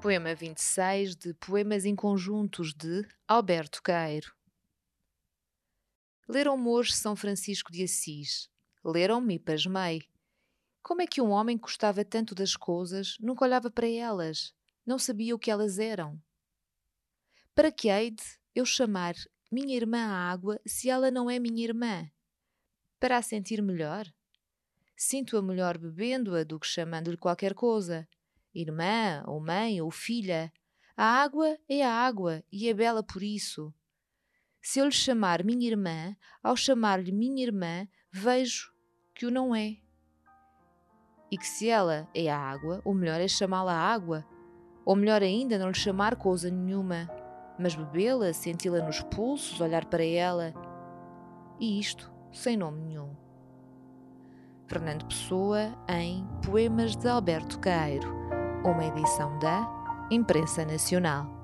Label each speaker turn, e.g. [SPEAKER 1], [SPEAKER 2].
[SPEAKER 1] Poema 26 de Poemas Inconjuntos de Alberto Caeiro. Leram-me hoje São Francisco de Assis. Leram-me e pasmei. Como é que um homem gostava tanto das coisas, nunca olhava para elas, não sabia o que elas eram? Para que hei de eu chamar minha irmã à água se ela não é minha irmã? Para a sentir melhor? Sinto-a melhor bebendo-a do que chamando-lhe qualquer coisa irmã, ou mãe, ou filha. A água é a água e é bela por isso. Se eu lhe chamar minha irmã, ao chamar-lhe minha irmã, vejo que o não é. E que se ela é a água, o melhor é chamá-la água. Ou melhor ainda, não lhe chamar coisa nenhuma, mas bebê-la, senti-la nos pulsos, olhar para ela. E isto sem nome nenhum. Fernando Pessoa em Poemas de Alberto Caeiro uma edição da Imprensa Nacional.